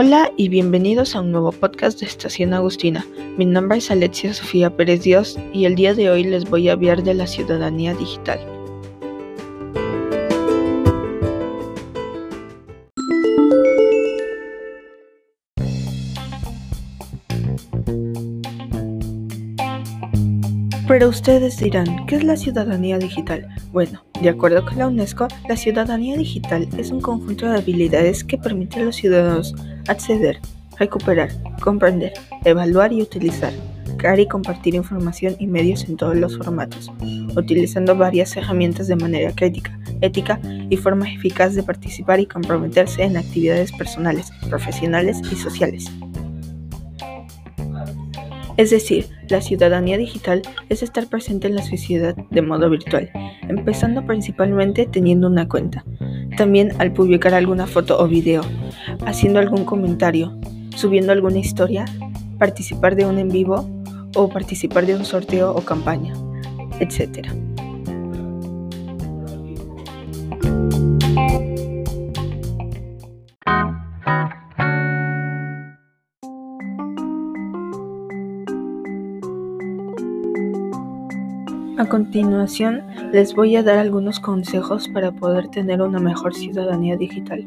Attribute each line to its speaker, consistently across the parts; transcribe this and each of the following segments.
Speaker 1: Hola y bienvenidos a un nuevo podcast de Estación Agustina. Mi nombre es Alexia Sofía Pérez Dios y el día de hoy les voy a hablar de la ciudadanía digital. Pero ustedes dirán, ¿qué es la ciudadanía digital? Bueno, de acuerdo con la UNESCO, la ciudadanía digital es un conjunto de habilidades que permite a los ciudadanos acceder, recuperar, comprender, evaluar y utilizar, crear y compartir información y medios en todos los formatos, utilizando varias herramientas de manera crítica, ética y forma eficaz de participar y comprometerse en actividades personales, profesionales y sociales. Es decir, la ciudadanía digital es estar presente en la sociedad de modo virtual, empezando principalmente teniendo una cuenta. También al publicar alguna foto o video, haciendo algún comentario, subiendo alguna historia, participar de un en vivo o participar de un sorteo o campaña, etc. A continuación, les voy a dar algunos consejos para poder tener una mejor ciudadanía digital.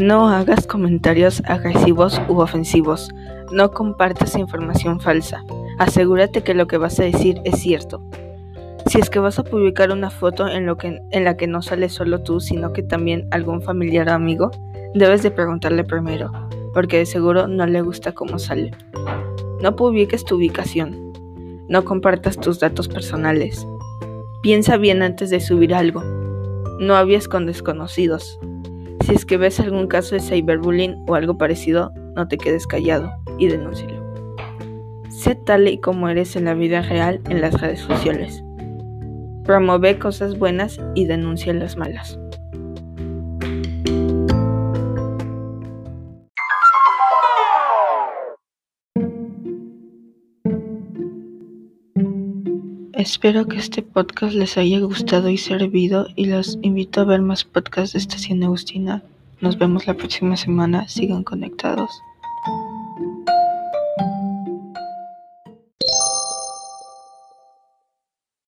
Speaker 1: No hagas comentarios agresivos u ofensivos. No compartas información falsa. Asegúrate que lo que vas a decir es cierto. Si es que vas a publicar una foto en, la que no sale solo tú, sino que también algún familiar o amigo, debes de preguntarle primero, porque de seguro no le gusta cómo sale. No publiques tu ubicación. No compartas tus datos personales. Piensa bien antes de subir algo. No hables con desconocidos. Si es que ves algún caso de cyberbullying o algo parecido, no te quedes callado y denúncialo. Sé tal y como eres en la vida real en las redes sociales. Promueve cosas buenas y denuncia las malas. Espero que este podcast les haya gustado y servido y los invito a ver más podcasts de Estación Agustina. Nos vemos la próxima semana. Sigan conectados.